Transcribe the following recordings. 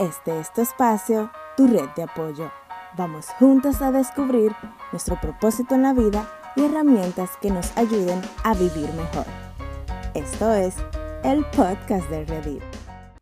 Este es tu espacio, tu red de apoyo. Vamos juntas a descubrir nuestro propósito en la vida y herramientas que nos ayuden a vivir mejor. Esto es el podcast de Reddit.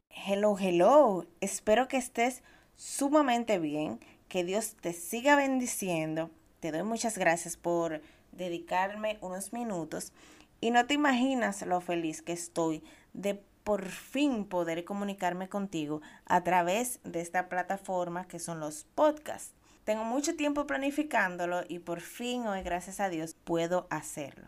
Hello, hello. Espero que estés sumamente bien, que Dios te siga bendiciendo. Te doy muchas gracias por dedicarme unos minutos y no te imaginas lo feliz que estoy de por fin poder comunicarme contigo a través de esta plataforma que son los podcasts. Tengo mucho tiempo planificándolo y por fin hoy, gracias a Dios, puedo hacerlo.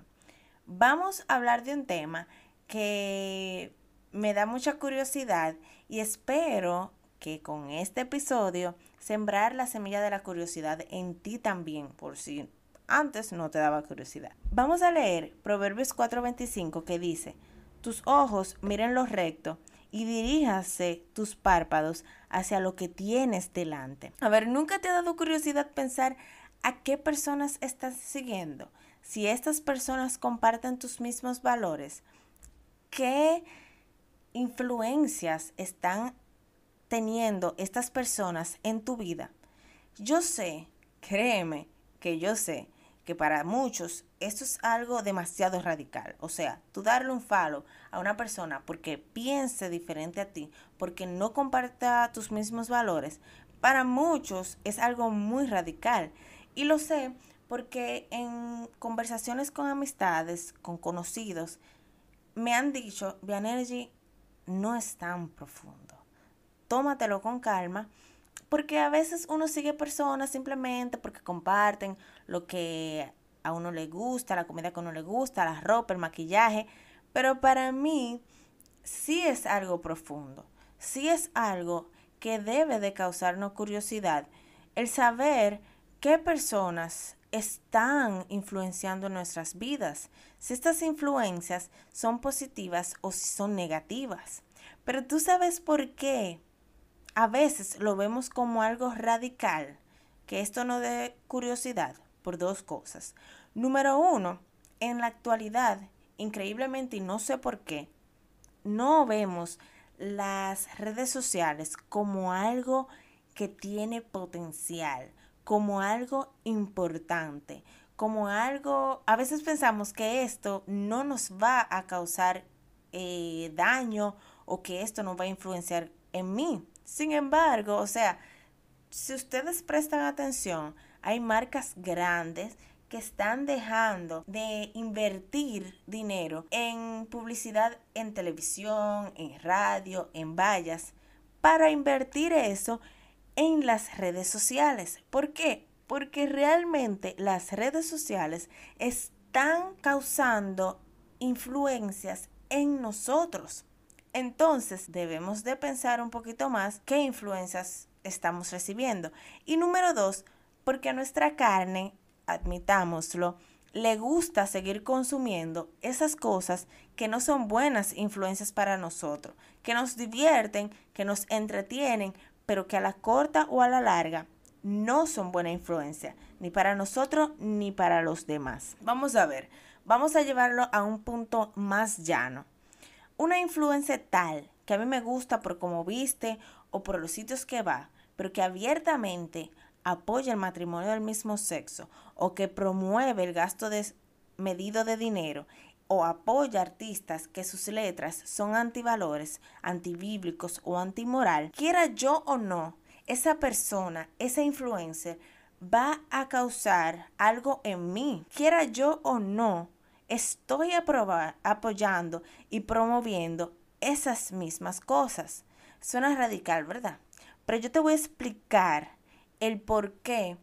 Vamos a hablar de un tema que me da mucha curiosidad y espero que con este episodio sembrar la semilla de la curiosidad en ti también, por si antes no te daba curiosidad. Vamos a leer Proverbios 4:25 que dice, tus ojos miren lo recto y diríjase tus párpados hacia lo que tienes delante. A ver, ¿nunca te ha dado curiosidad pensar a qué personas estás siguiendo? Si estas personas comparten tus mismos valores, ¿qué influencias están teniendo estas personas en tu vida? Yo sé, créeme que yo sé que para muchos esto es algo demasiado radical. O sea, tú darle un falo a una persona porque piense diferente a ti, porque no comparta tus mismos valores, para muchos es algo muy radical. Y lo sé porque en conversaciones con amistades, con conocidos, me han dicho, Energy no es tan profundo. Tómatelo con calma porque a veces uno sigue personas simplemente porque comparten lo que a uno le gusta, la comida que a uno le gusta, la ropa, el maquillaje. Pero para mí sí es algo profundo. Sí es algo que debe de causarnos curiosidad. El saber qué personas están influenciando nuestras vidas. Si estas influencias son positivas o si son negativas. Pero tú sabes por qué a veces lo vemos como algo radical, que esto no dé curiosidad por dos cosas. Número uno, en la actualidad, increíblemente, y no sé por qué, no vemos las redes sociales como algo que tiene potencial, como algo importante, como algo, a veces pensamos que esto no nos va a causar eh, daño o que esto no va a influenciar en mí. Sin embargo, o sea, si ustedes prestan atención, hay marcas grandes que están dejando de invertir dinero en publicidad en televisión, en radio, en vallas, para invertir eso en las redes sociales. ¿Por qué? Porque realmente las redes sociales están causando influencias en nosotros. Entonces debemos de pensar un poquito más qué influencias estamos recibiendo. Y número dos, porque nuestra carne, admitámoslo, le gusta seguir consumiendo esas cosas que no son buenas influencias para nosotros, que nos divierten, que nos entretienen, pero que a la corta o a la larga no son buena influencia, ni para nosotros ni para los demás. Vamos a ver, vamos a llevarlo a un punto más llano una influencia tal que a mí me gusta por cómo viste o por los sitios que va, pero que abiertamente apoya el matrimonio del mismo sexo o que promueve el gasto medido de dinero o apoya artistas que sus letras son antivalores, antibíblicos o antimoral, quiera yo o no, esa persona, esa influencer va a causar algo en mí, quiera yo o no, estoy apoyando y promoviendo esas mismas cosas. Suena radical, ¿verdad? Pero yo te voy a explicar el por qué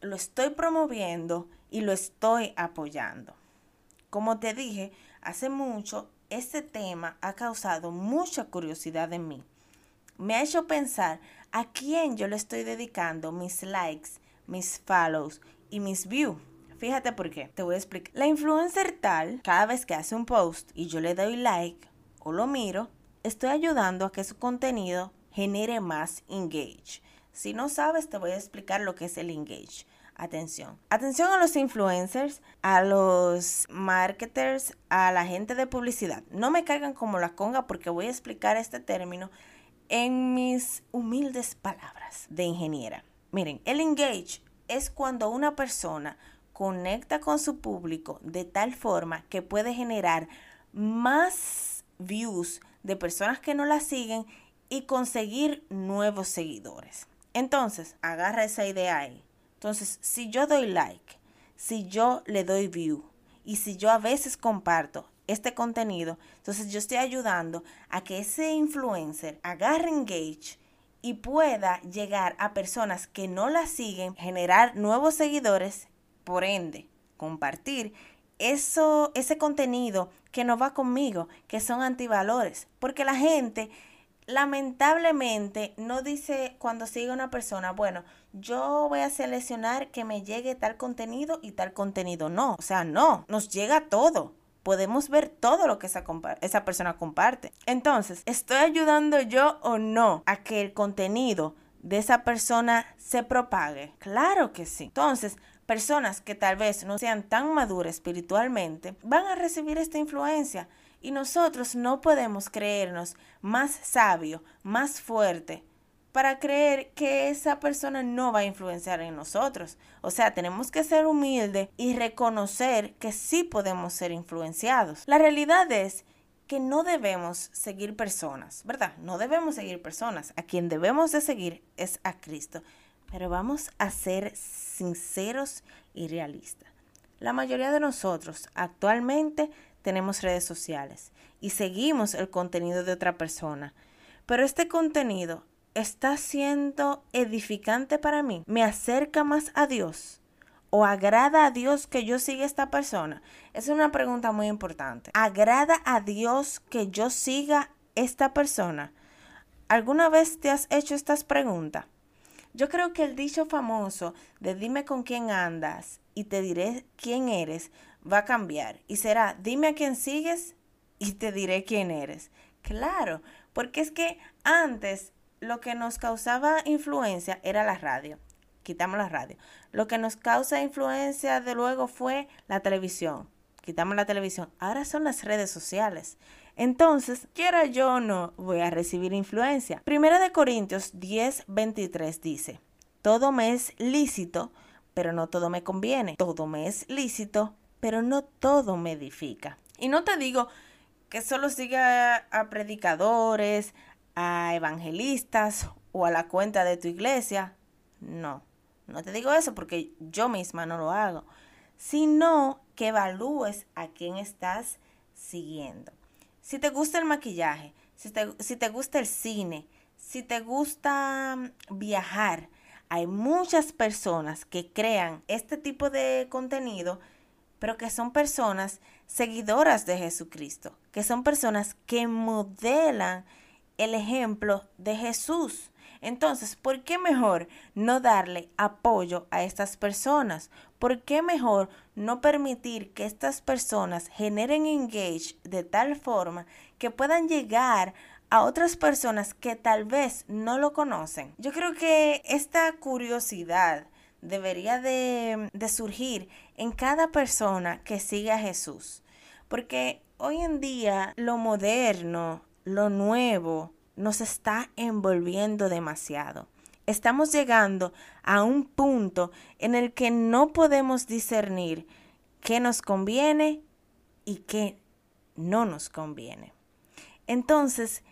lo estoy promoviendo y lo estoy apoyando. Como te dije, hace mucho este tema ha causado mucha curiosidad en mí. Me ha hecho pensar a quién yo le estoy dedicando mis likes, mis follows y mis views. Fíjate por qué. Te voy a explicar. La influencer tal, cada vez que hace un post y yo le doy like o lo miro, estoy ayudando a que su contenido genere más engage. Si no sabes, te voy a explicar lo que es el engage. Atención. Atención a los influencers, a los marketers, a la gente de publicidad. No me caigan como la conga porque voy a explicar este término En mis humildes palabras de ingeniera. Miren, el engage es cuando una persona conecta con su público de tal forma que puede generar más views de personas que no la siguen y conseguir nuevos seguidores. Entonces, agarra esa idea ahí. Entonces, si yo doy like, si yo le doy view y si yo a veces comparto este contenido, entonces yo estoy ayudando a que ese influencer agarre engage y pueda llegar a personas que no la siguen, generar nuevos seguidores, por ende, compartir eso, ese contenido que no va conmigo, que son antivalores, porque la gente lamentablemente no dice cuando sigue una persona, bueno, yo voy a seleccionar que me llegue tal contenido y tal contenido no, o sea, no, nos llega todo podemos ver todo lo que esa, esa persona comparte. Entonces, ¿estoy ayudando yo o no a que el contenido de esa persona se propague? Claro que sí. Entonces, personas que tal vez no sean tan maduras espiritualmente van a recibir esta influencia y nosotros no podemos creernos más sabio, más fuerte para creer que esa persona no va a influenciar en nosotros. O sea, tenemos que ser humildes y reconocer que sí podemos ser influenciados. La realidad es que no debemos seguir personas, ¿verdad? No debemos seguir personas. A quien debemos de seguir es a Cristo. Pero vamos a ser sinceros y realistas. La mayoría de nosotros actualmente tenemos redes sociales y seguimos el contenido de otra persona. Pero este contenido está siendo edificante para mí? ¿Me acerca más a Dios? ¿O agrada a Dios que yo siga esta persona? Es una pregunta muy importante. ¿Agrada a Dios que yo siga esta persona? ¿Alguna vez te has hecho estas preguntas? Yo creo que el dicho famoso de dime con quién andas y te diré quién eres va a cambiar y será dime a quién sigues y te diré quién eres. Claro, porque es que antes lo que nos causaba influencia era la radio. Quitamos la radio. Lo que nos causa influencia de luego fue la televisión. Quitamos la televisión. Ahora son las redes sociales. Entonces, quiera yo o no, voy a recibir influencia. Primera de Corintios 10, 23 dice, todo me es lícito, pero no todo me conviene. Todo me es lícito, pero no todo me edifica. Y no te digo que solo siga a predicadores, a evangelistas o a la cuenta de tu iglesia. No, no te digo eso porque yo misma no lo hago, sino que evalúes a quién estás siguiendo. Si te gusta el maquillaje, si te, si te gusta el cine, si te gusta mm, viajar, hay muchas personas que crean este tipo de contenido, pero que son personas seguidoras de Jesucristo, que son personas que modelan el ejemplo de Jesús. Entonces, ¿por qué mejor no darle apoyo a estas personas? ¿Por qué mejor no permitir que estas personas generen engage de tal forma que puedan llegar a otras personas que tal vez no lo conocen? Yo creo que esta curiosidad debería de, surgir en cada persona que siga a Jesús. Porque hoy en día lo moderno, lo nuevo nos está envolviendo demasiado. Estamos llegando a un punto en el que no podemos discernir qué nos conviene y qué no nos conviene. Entonces,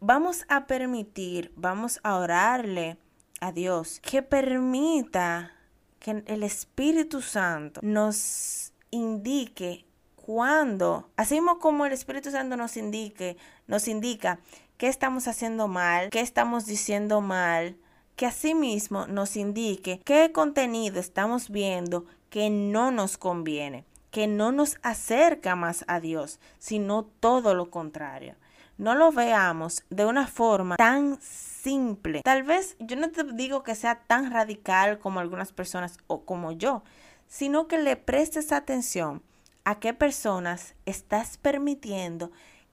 vamos a permitir, vamos a orarle a Dios que permita que el Espíritu Santo nos indique cuando, así como el Espíritu Santo nos indique, nos indica qué estamos haciendo mal, qué estamos diciendo mal, que asimismo nos indique qué contenido estamos viendo que no nos conviene, que no nos acerca más a Dios, sino todo lo contrario. No lo veamos de una forma tan simple. Tal vez yo no te digo que sea tan radical como algunas personas o como yo, sino que le prestes atención a qué personas estás permitiendo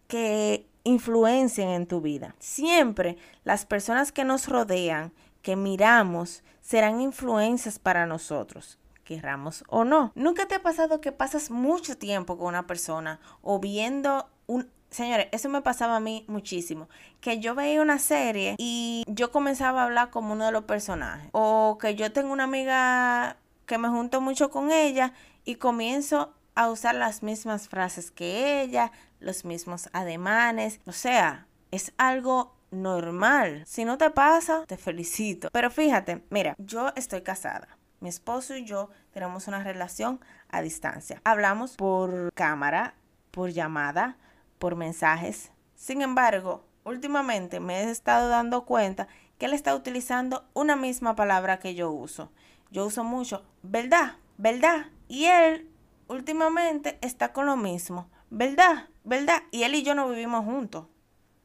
que influencien en tu vida. Siempre las personas que nos rodean, que miramos, serán influencias para nosotros querramos o no. ¿Nunca te ha pasado que pasas mucho tiempo con una persona o viendo un Señores, eso me pasaba a mí muchísimo. Que yo veía una serie y yo comenzaba a hablar como uno de los personajes. O que yo tengo una amiga que me junto mucho con ella y comienzo a usar las mismas frases que ella, los mismos ademanes. O sea, es algo normal. Si no te pasa, te felicito. Pero fíjate, mira, yo estoy casada. Mi esposo y yo tenemos una relación a distancia. Hablamos por cámara, por llamada, por mensajes. Sin embargo, últimamente me he estado dando cuenta que él está utilizando una misma palabra que yo uso. Yo uso mucho, ¿verdad? ¿Verdad? Y él últimamente está con lo mismo, ¿verdad? ¿Verdad? Y él y yo no vivimos juntos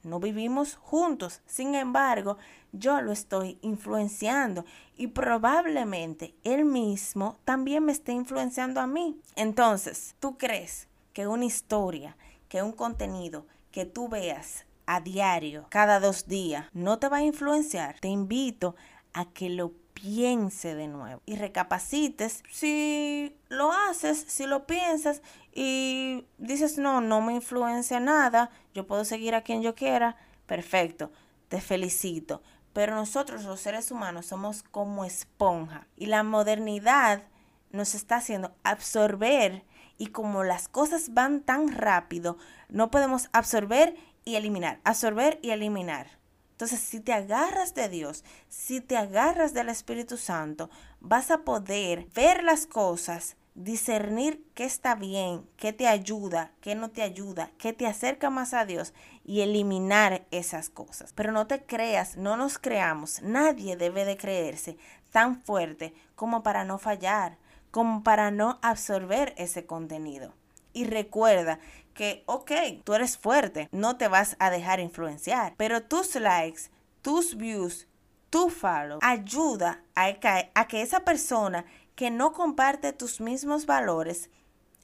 no vivimos juntos. Sin embargo, yo lo estoy influenciando y probablemente él mismo también me esté influenciando a mí. Entonces, ¿tú crees que una historia, que un contenido que tú veas a diario, cada dos días, no te va a influenciar? Te invito a que lo piense de nuevo y recapacites si lo haces, si lo piensas y dices, no, no me influencia nada, yo puedo seguir a quien yo quiera, perfecto, te felicito. Pero nosotros los seres humanos somos como esponja y la modernidad nos está haciendo absorber y como las cosas van tan rápido, no podemos absorber y eliminar, absorber y eliminar. Entonces, si te agarras de Dios, si te agarras del Espíritu Santo, vas a poder ver las cosas, discernir qué está bien, qué te ayuda, qué no te ayuda, qué te acerca más a Dios y eliminar esas cosas. Pero no te creas, no nos creamos, nadie debe de creerse tan fuerte como para no fallar, como para no absorber ese contenido. Y recuerda que, ok, tú eres fuerte, no te vas a dejar influenciar, pero tus likes, tus views, tu follow ayuda a que, a que esa persona que no comparte tus mismos valores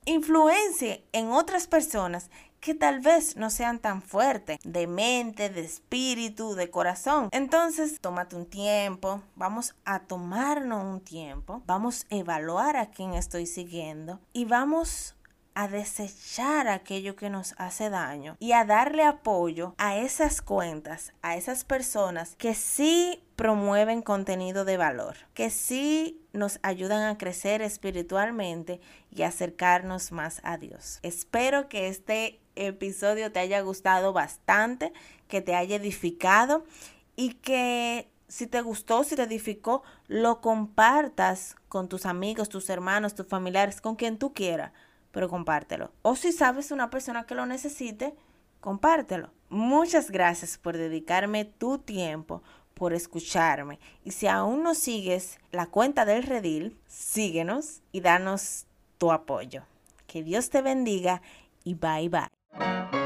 influencie en otras personas que tal vez no sean tan fuertes de mente, de espíritu, de corazón. Entonces, tómate un tiempo, vamos a tomarnos un tiempo, vamos a evaluar a quién estoy siguiendo y vamos a desechar aquello que nos hace daño y a darle apoyo a esas cuentas, a esas personas que sí promueven contenido de valor, que sí nos ayudan a crecer espiritualmente y acercarnos más a Dios. Espero que este episodio te haya gustado bastante, que te haya edificado y que si te gustó, si te edificó, lo compartas con tus amigos, tus hermanos, tus familiares, con quien tú quieras pero compártelo. O si sabes una persona que lo necesite, compártelo. Muchas gracias por dedicarme tu tiempo, por escucharme. Y si aún no sigues la cuenta del Redil, síguenos y danos tu apoyo. Que Dios te bendiga y bye bye.